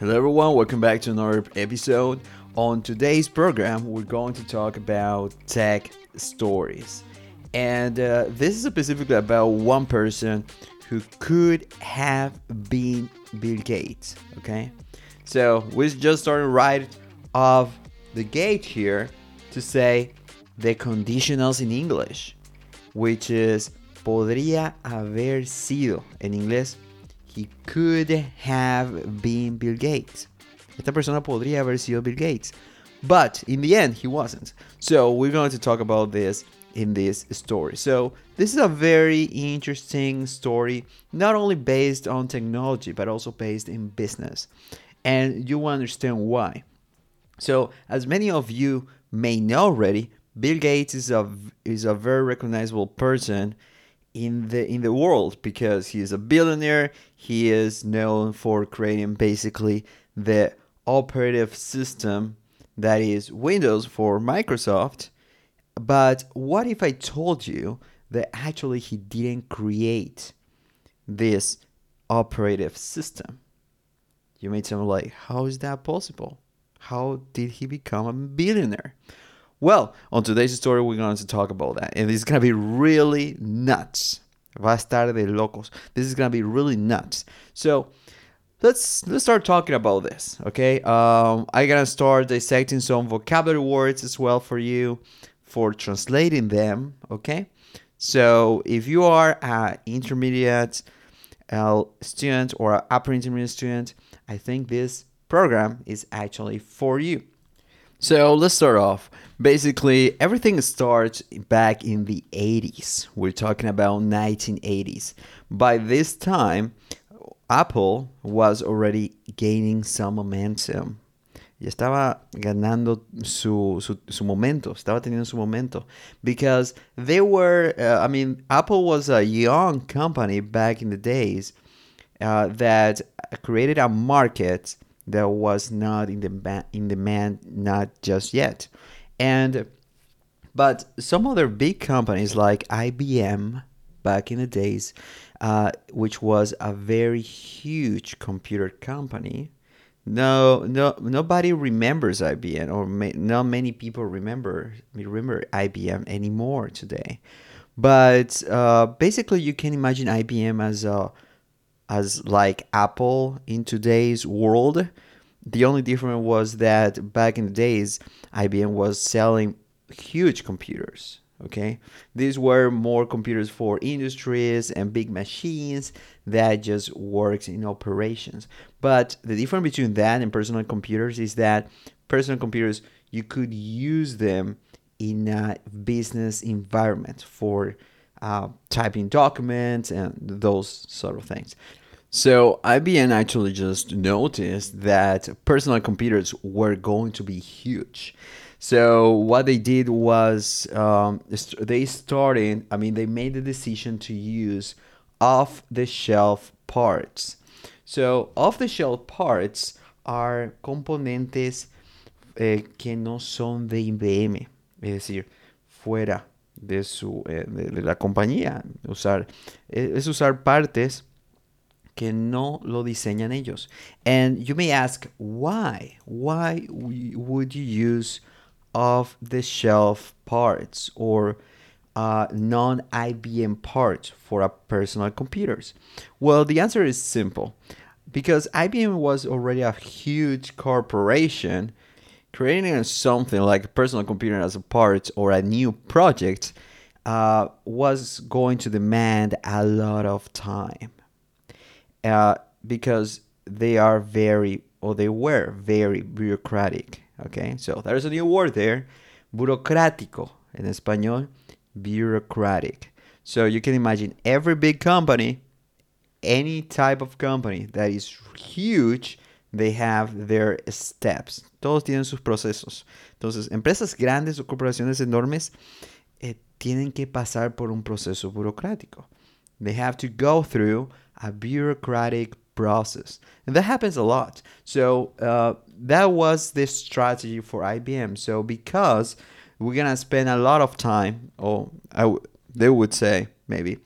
Hello, everyone. Welcome back to another episode. On today's program, we're going to talk about tech stories. And uh, this is specifically about one person who could have been Bill Gates. Okay? So we're just starting right off the gate here to say the conditionals in English, which is podría haber sido en inglés he could have been Bill Gates. Esta persona podría haber sido Bill Gates. But in the end, he wasn't. So we're going to talk about this in this story. So this is a very interesting story, not only based on technology, but also based in business. And you will understand why. So, as many of you may know already, Bill Gates is a is a very recognizable person in the in the world because he is a billionaire. He is known for creating basically the operative system that is Windows for Microsoft. But what if I told you that actually he didn't create this operative system? You may tell me like, how is that possible? How did he become a billionaire? Well, on today's story, we're going to talk about that. And it's going to be really nuts. Va a estar de locos. This is going to be really nuts. So, let's let's start talking about this okay um, i'm gonna start dissecting some vocabulary words as well for you for translating them okay so if you are an intermediate student or an upper intermediate student i think this program is actually for you so let's start off. Basically, everything starts back in the 80s. We're talking about 1980s. By this time, Apple was already gaining some momentum. Estaba ganando su, su, su momento, estaba teniendo su momento. Because they were, uh, I mean, Apple was a young company back in the days uh, that created a market that was not in the in demand not just yet. And but some other big companies like IBM back in the days uh, which was a very huge computer company no no nobody remembers IBM or may, not many people remember remember IBM anymore today. But uh, basically you can imagine IBM as a as like Apple in today's world. The only difference was that back in the days, IBM was selling huge computers. Okay, these were more computers for industries and big machines that just works in operations. But the difference between that and personal computers is that personal computers you could use them in a business environment for uh, typing documents and those sort of things. So IBM actually just noticed that personal computers were going to be huge. So what they did was um, they started. I mean, they made the decision to use off-the-shelf parts. So off-the-shelf parts are componentes eh, que no son de IBM, es decir, fuera de su eh, de, de la compañía. Usar es usar partes que no lo diseñan ellos. And you may ask, why? Why would you use off the shelf parts or uh, non IBM parts for a personal computers? Well, the answer is simple. Because IBM was already a huge corporation, creating something like a personal computer as a part or a new project uh, was going to demand a lot of time uh, because they are very or they were very bureaucratic. Okay, so there's a new word there, burocrático in español, bureaucratic. So you can imagine every big company, any type of company that is huge, they have their steps. Todos tienen sus procesos. Entonces, empresas grandes o corporaciones enormes eh, tienen que pasar por un proceso burocrático. They have to go through a bureaucratic process. And that happens a lot. So uh, that was the strategy for IBM. So because we're gonna spend a lot of time, or they would say maybe,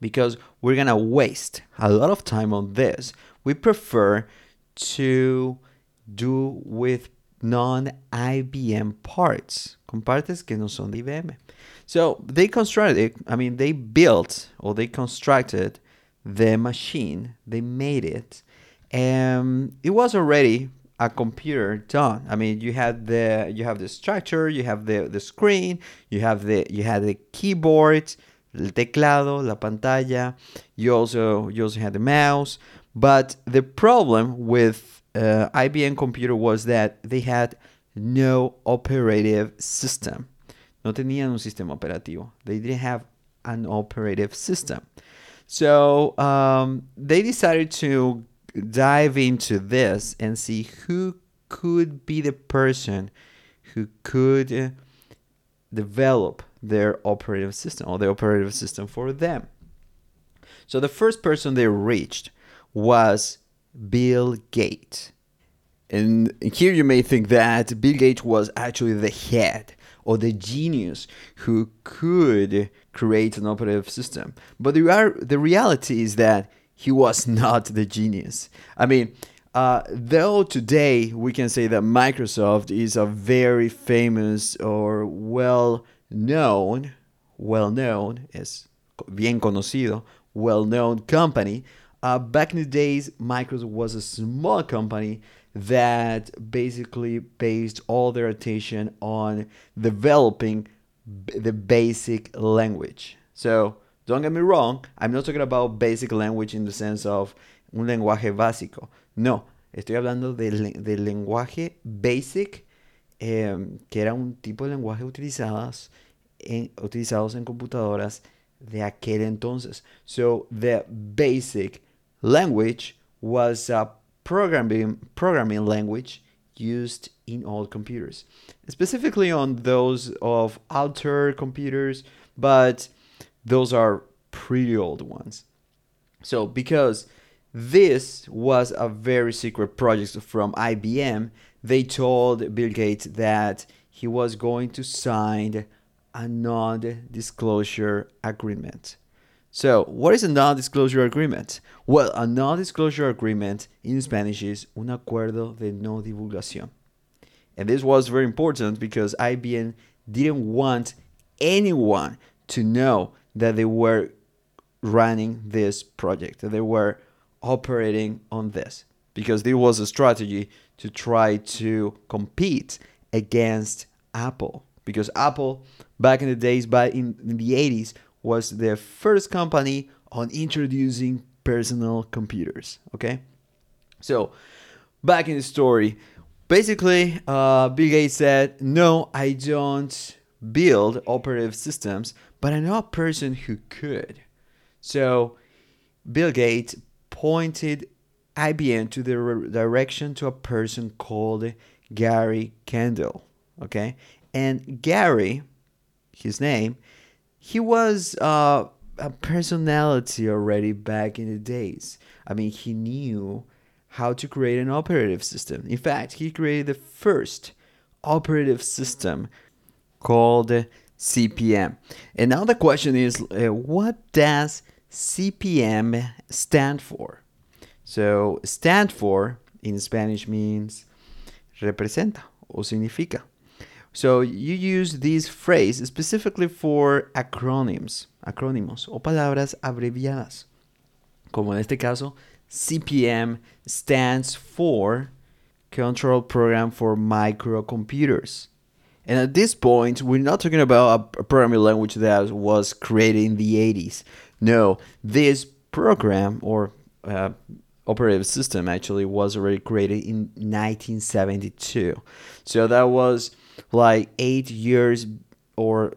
because we're gonna waste a lot of time on this, we prefer to do with non-IBM parts, con partes que no son de IBM. So they constructed, I mean, they built or they constructed the machine, they made it, and it was already a computer done. I mean, you had the you have the structure, you have the the screen, you have the you had the keyboard, el teclado, la pantalla. You also you also had the mouse. But the problem with uh, IBM computer was that they had no operative system. No tenían un sistema operativo. They didn't have an operative system. So um, they decided to dive into this and see who could be the person who could develop their operative system or the operative system for them. So the first person they reached was Bill Gates. And here you may think that Bill Gates was actually the head or the genius who could create an operative system. But the, are, the reality is that he was not the genius. I mean, uh, though today we can say that Microsoft is a very famous or well known, well known, es bien conocido, well known company, uh, back in the days, Microsoft was a small company that basically based all their attention on developing b- the basic language. So, don't get me wrong, I'm not talking about basic language in the sense of un lenguaje básico. No, estoy hablando del, del lenguaje basic, eh, que era un tipo de lenguaje utilizados en, utilizados en computadoras de aquel entonces. So, the basic language was a programming, programming language used in old computers, specifically on those of Altair computers, but those are pretty old ones. So, because this was a very secret project from IBM, they told Bill Gates that he was going to sign a non disclosure agreement. So, what is a non disclosure agreement? Well, a non disclosure agreement in Spanish is un acuerdo de no divulgación. And this was very important because IBM didn't want anyone to know that they were running this project, that they were operating on this, because there was a strategy to try to compete against Apple. Because Apple, back in the days, in, in the 80s, was the first company on introducing personal computers. Okay, so back in the story, basically, uh, Bill Gates said, "No, I don't build operative systems, but I know a person who could." So Bill Gates pointed IBM to the re- direction to a person called Gary Kildall. Okay, and Gary, his name, he was uh, a personality already back in the days. I mean, he knew how to create an operative system. In fact, he created the first operative system called CP/M. And now the question is uh, what does CP/M stand for? So, stand for in Spanish means representa o significa. So you use this phrase specifically for acronyms, acrónimos o palabras abreviadas. Como en este caso, CP/M stands for Control Program for Microcomputers. And at this point, we're not talking about a programming language that was created in the 80s. No, this program or uh, operative system actually was already created in 1972. So that was like eight years or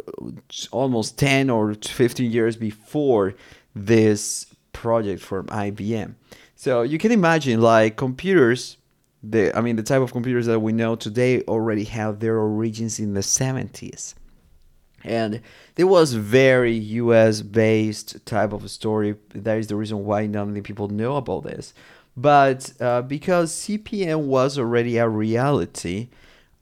almost 10 or 15 years before this project from IBM. So you can imagine like computers the I mean the type of computers that we know today already have their origins in the 70s. And it was very US based type of story. That is the reason why not many people know about this. But uh, because CP/M was already a reality,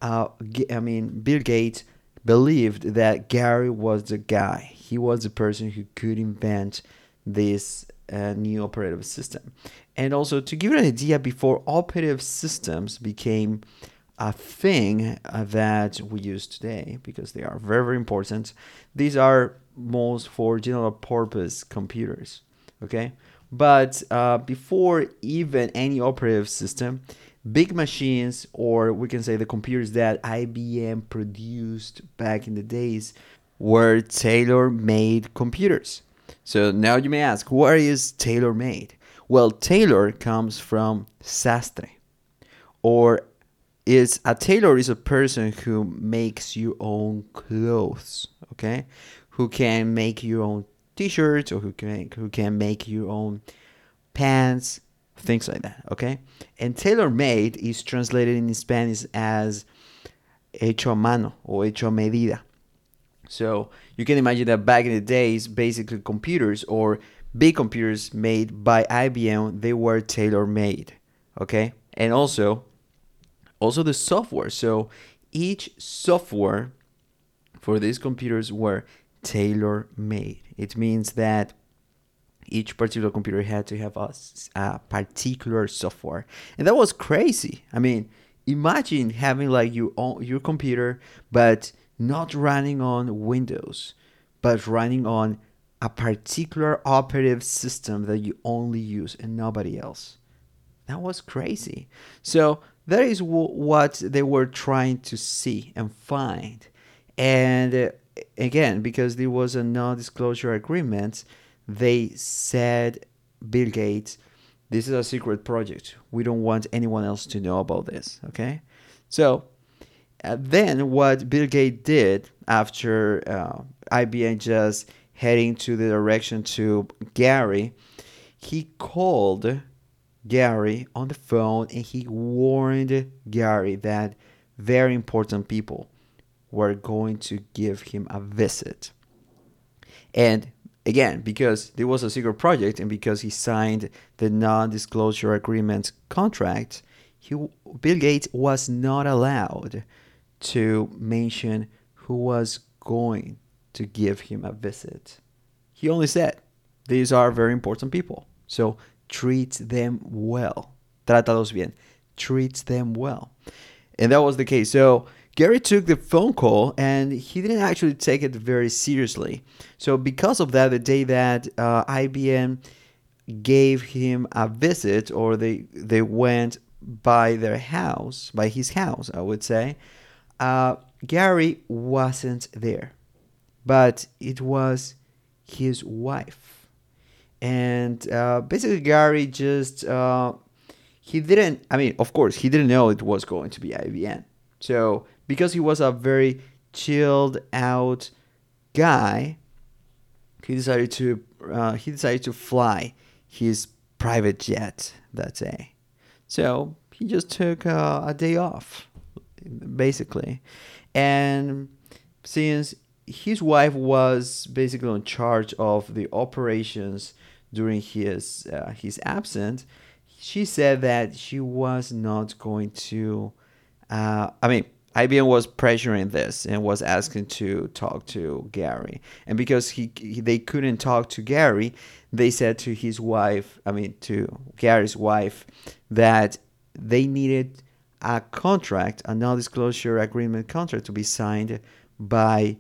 uh, I mean, Bill Gates believed that Gary was the guy. He was the person who could invent this a new operative system. And also, to give you an idea, before operative systems became a thing uh, that we use today, because they are very, very important, these are most for general purpose computers. Okay, but uh, before even any operative system, big machines, or we can say the computers that IBM produced back in the days, were tailor made computers. So now you may ask, what is tailor made? Well, tailor comes from sastre, or is a tailor is a person who makes your own clothes, okay? Who can make your own t-shirts or who can who can make your own pants, things like that, okay? And tailor made is translated in Spanish as hecho a mano or hecho a medida. So you can imagine that back in the days, basically computers or big computers made by IBM, they were tailor made, okay? And also, also the software. So each software for these computers were tailor made. It means that each particular computer had to have a, a particular software, and that was crazy. I mean, imagine having like your own your computer, but not running on Windows, but running on a particular operative system that you only use and nobody else. That was crazy. So that is w- what they were trying to see and find. And uh, again, because there was a non disclosure agreement, they said, Bill Gates, this is a secret project. We don't want anyone else to know about this. Okay? So, uh, then what Bill Gates did after uh, IBM just heading to the direction to Gary, he called Gary on the phone and he warned Gary that very important people were going to give him a visit. And again, because there was a secret project and because he signed the non disclosure agreement contract, he, Bill Gates was not allowed to mention who was going to give him a visit. He only said, These are very important people. So treat them well. Trátalos bien. Treat them well. And that was the case. So Gary took the phone call and he didn't actually take it very seriously. So, because of that, the day that uh, IBM gave him a visit or they, they went by their house, by his house, I would say, uh, Gary wasn't there. But it was his wife. And uh, basically, Gary just, uh, he didn't, I mean, of course, he didn't know it was going to be IBM. So, because he was a very chilled out guy, he decided to uh, he decided to fly his private jet that day. So he just took uh, a day off, basically, and since his wife was basically in charge of the operations during his uh, his absence, she said that she was not going to. Uh, I mean, IBM was pressuring this and was asking to talk to Gary. And because he, he, they couldn't talk to Gary, they said to his wife, I mean to Gary's wife, that they needed a contract, a non-disclosure agreement contract to be signed by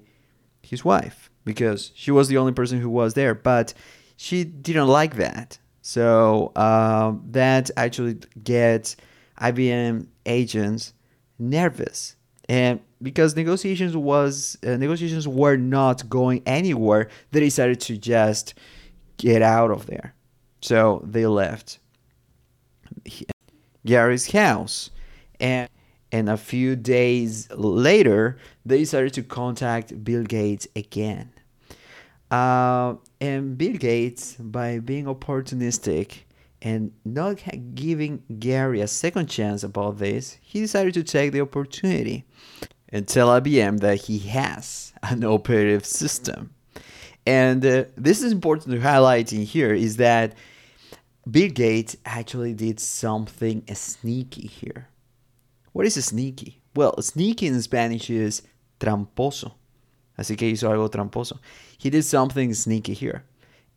his wife because she was the only person who was there, but she didn't like that. So uh, that actually gets IBM agents nervous and because negotiations was uh, negotiations were not going anywhere they decided to just get out of there. So they left. Gary's house. And and a few days later they decided to contact bill gates again. Uh, and bill gates by being opportunistic and not giving Gary a second chance about this, he decided to take the opportunity and tell IBM that he has an operative system. And uh, this is important to highlight in here is that Bill Gates actually did something sneaky here. What is sneaky? Well, sneaky in Spanish is tramposo. Así que hizo algo tramposo. He did something sneaky here.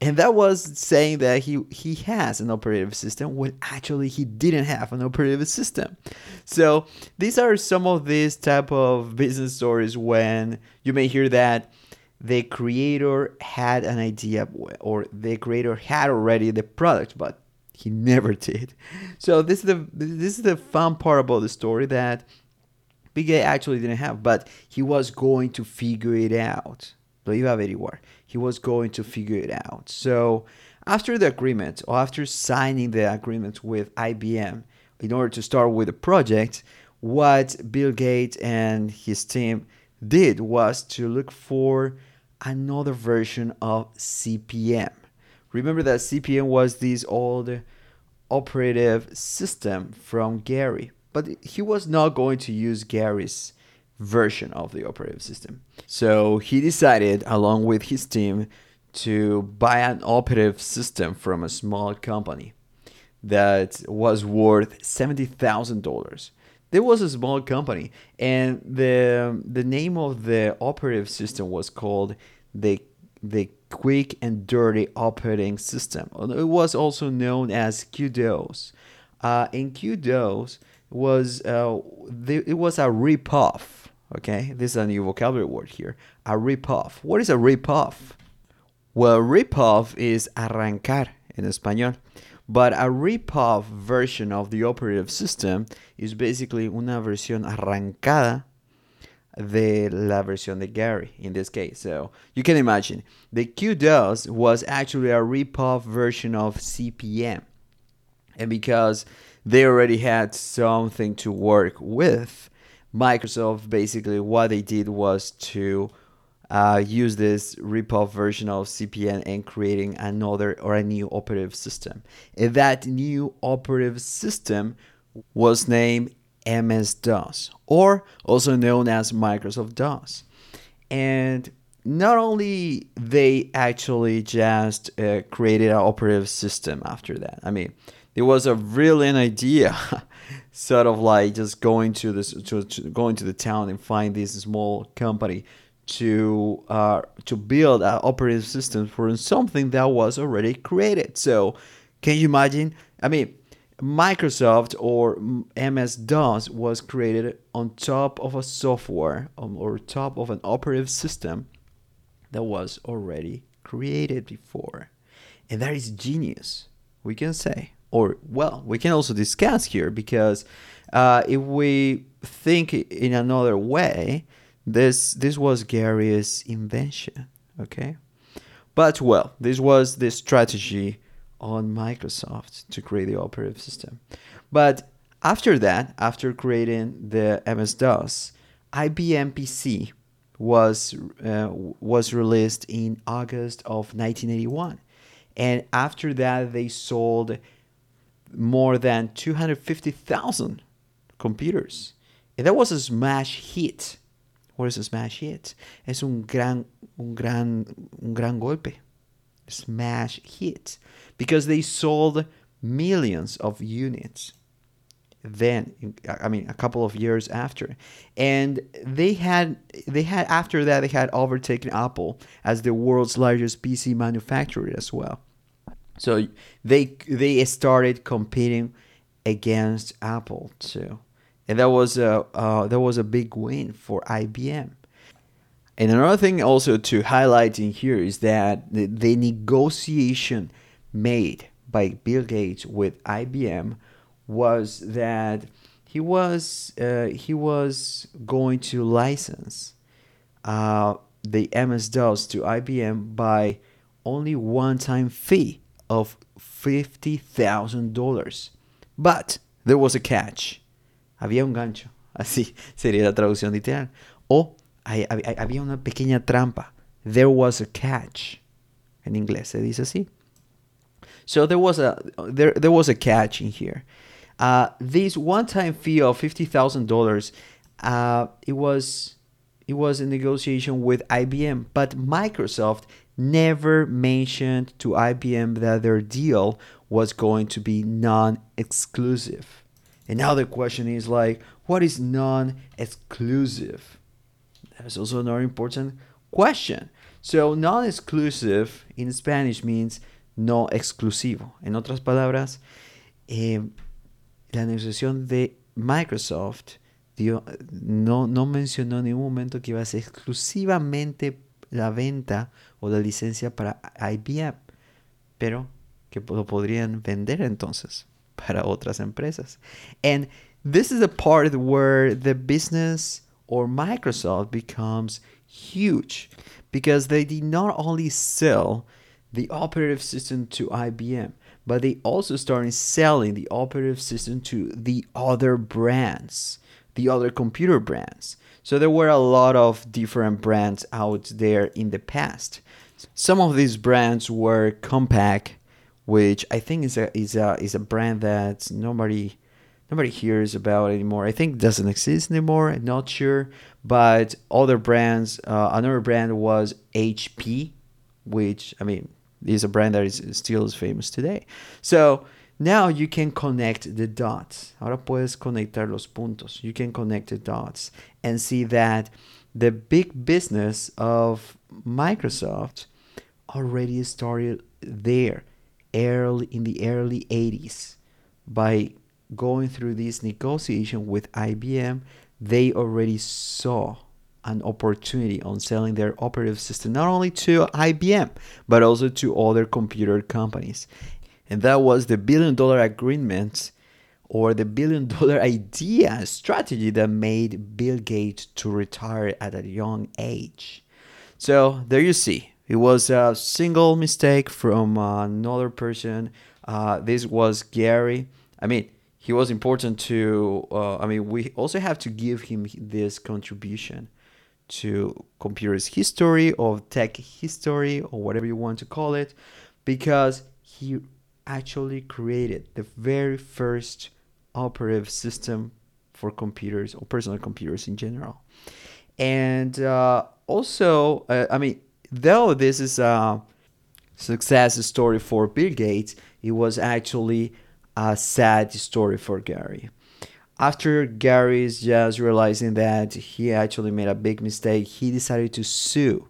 And that was saying that he, he has an operating system when actually he didn't have an operating system. So these are some of these type of business stories when you may hear that the creator had an idea or the creator had already the product, but he never did. So this is the this is the fun part about the story that Bill Gates actually didn't have, but he was going to figure it out. Lo iba a averiguar. He was going to figure it out. So after the agreement, or after signing the agreement with IBM, in order to start with the project, what Bill Gates and his team did was to look for another version of CP/M. Remember that CP/M was this old operative system from Gary, but he was not going to use Gary's version of the operative system. So he decided, along with his team, to buy an operative system from a small company that was worth $70,000. There was a small company, and the, the name of the operative system was called the, the Quick and Dirty Operating System. It was also known as QDOS. Uh, and QDOS was uh, it was a ripoff. Okay, this is a new vocabulary word here. A ripoff. What is a ripoff? Well, ripoff is arrancar in español. But a ripoff version of the operative system is basically una versión arrancada de la versión de Gary in this case. So you can imagine the QDOS was actually a ripoff version of CP/M. And because they already had something to work with, Microsoft basically what they did was to uh, use this ripoff version of CP/M and creating another or a new operative system. And that new operative system was named MS DOS, or also known as Microsoft DOS. And not only they actually just uh, created an operative system after that. I mean, it was a brilliant idea, sort of like just going to this, to, to going to the town and find this small company to uh, to build an operating system for something that was already created. So, can you imagine? I mean, Microsoft or MS DOS was created on top of a software um, or top of an operative system that was already created before. And that is genius, we can say. Or, well, we can also discuss here because uh, if we think in another way, this this was Gary's invention, okay? But well, this was the strategy on Microsoft to create the operative system. But after that, after creating the MS DOS, IBM PC was uh, was released in August of 1981, and after that they sold more than 250,000 computers, and that was a smash hit. What is a smash hit? Es un gran un gran un gran golpe. Smash hit because they sold millions of units then i mean a couple of years after and they had they had after that they had overtaken apple as the world's largest pc manufacturer as well so they they started competing against apple too. And that was a uh, that was a big win for ibm and another thing also to highlight in here is that the, the negotiation made by Bill Gates with IBM was that he was uh, he was going to license uh, the MS DOS to IBM by only one-time fee of fifty thousand dollars, but there was a catch. Había un gancho, así sería la traducción literal. O había una pequeña trampa. There was a catch. En inglés se dice así. So there was a there there was a catch in here. Uh, this one-time fee of fifty thousand uh, dollars, it was it was a negotiation with IBM, but Microsoft never mentioned to IBM that their deal was going to be non-exclusive. And now the question is like, what is non-exclusive? That's also another important question. So non-exclusive in Spanish means no exclusivo. En otras palabras, eh, la negociación de Microsoft dio, no, no mencionó en ningún momento que iba a ser exclusivamente la venta o la licencia para IBM, pero que lo podrían vender entonces para otras empresas. And this is the part where the business or Microsoft becomes huge because they did not only sell the operative system to IBM, but they also started selling the operative system to the other brands, the other computer brands. So there were a lot of different brands out there in the past. Some of these brands were Compaq, which I think is a is a is a brand that nobody nobody hears about anymore. I think doesn't exist anymore. I'm not sure, but other brands. Uh, another brand was HP, which I mean is a brand that is still is famous today. So now you can connect the dots. Ahora puedes conectar los puntos. You can connect the dots and see that the big business of Microsoft already started there early in the early 80s by going through this negotiation with IBM they already saw an opportunity on selling their operative system not only to IBM but also to other computer companies and that was the billion dollar agreement or the billion dollar idea strategy that made Bill Gates to retire at a young age so there you see it was a single mistake from another person. Uh, this was Gary. I mean, he was important to. Uh, I mean, we also have to give him this contribution to computers history or tech history or whatever you want to call it, because he actually created the very first operative system for computers or personal computers in general. And uh, also, uh, I mean, though this is a success story for Bill Gates, it was actually a sad story for Gary. After Gary's just realizing that he actually made a big mistake, he decided to sue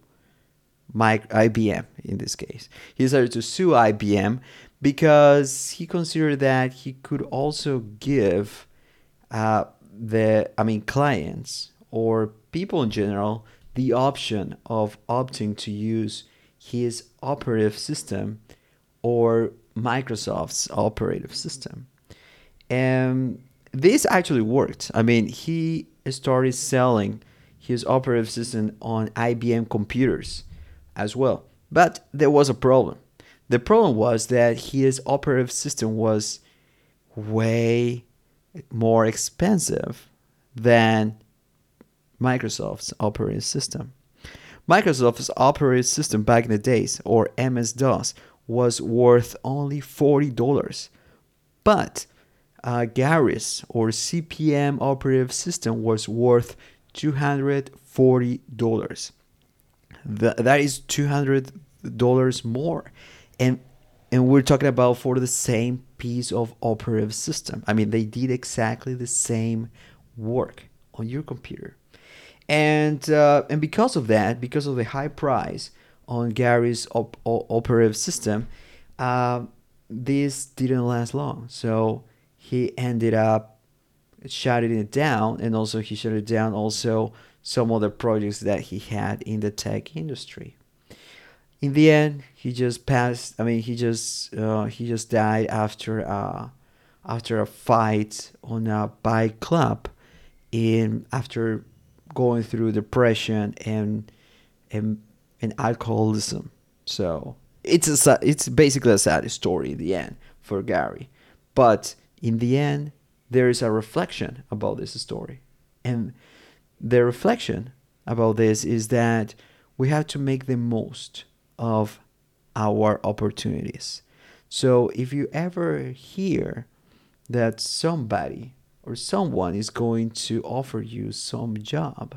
IBM in this case. He decided to sue IBM because he considered that he could also give uh, the I mean clients or people in general the option of opting to use his operative system or Microsoft's operative system. And this actually worked. I mean, he started selling his operative system on IBM computers as well. But there was a problem. The problem was that his operative system was way more expensive than Microsoft's operating system. Microsoft's operating system back in the days, or MS DOS, was worth only $40. But uh, Gary's or CP/M operative system was worth $240. that is $200 more. And and we're talking about for the same piece of operative system. I mean, they did exactly the same work on your computer and uh, and because of that, because of the high price on Gary's op- operative system, uh, this didn't last long. So he ended up shutting it down, and also he shut it down also some other projects that he had in the tech industry. In the end, he just passed. I mean, he just uh, he just died after uh, after a fight on a bike club in after going through depression and and and alcoholism. So it's a it's basically a sad story in the end for Gary, but in the end there is a reflection about this story, and the reflection about this is that we have to make the most of our opportunities. So if you ever hear that somebody or someone is going to offer you some job,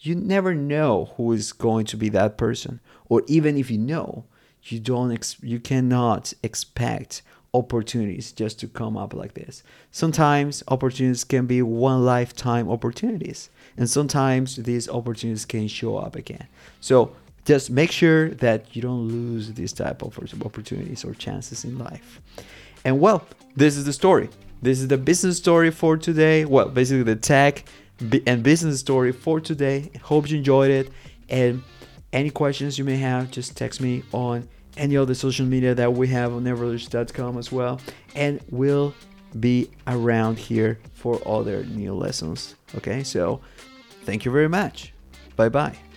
you never know who is going to be that person. Or even if you know, you don't ex- you cannot expect opportunities just to come up like this. Sometimes opportunities can be one lifetime opportunities, and sometimes these opportunities can show up again. So just make sure that you don't lose these type of opportunities or chances in life. And well, this is the story. This is the business story for today. Well, basically the tech and business story for today. Hope you enjoyed it. And any questions you may have, just text me on any other social media that we have on neverlearn.com as well. And we'll be around here for other new lessons. Okay, so thank you very much. Bye bye.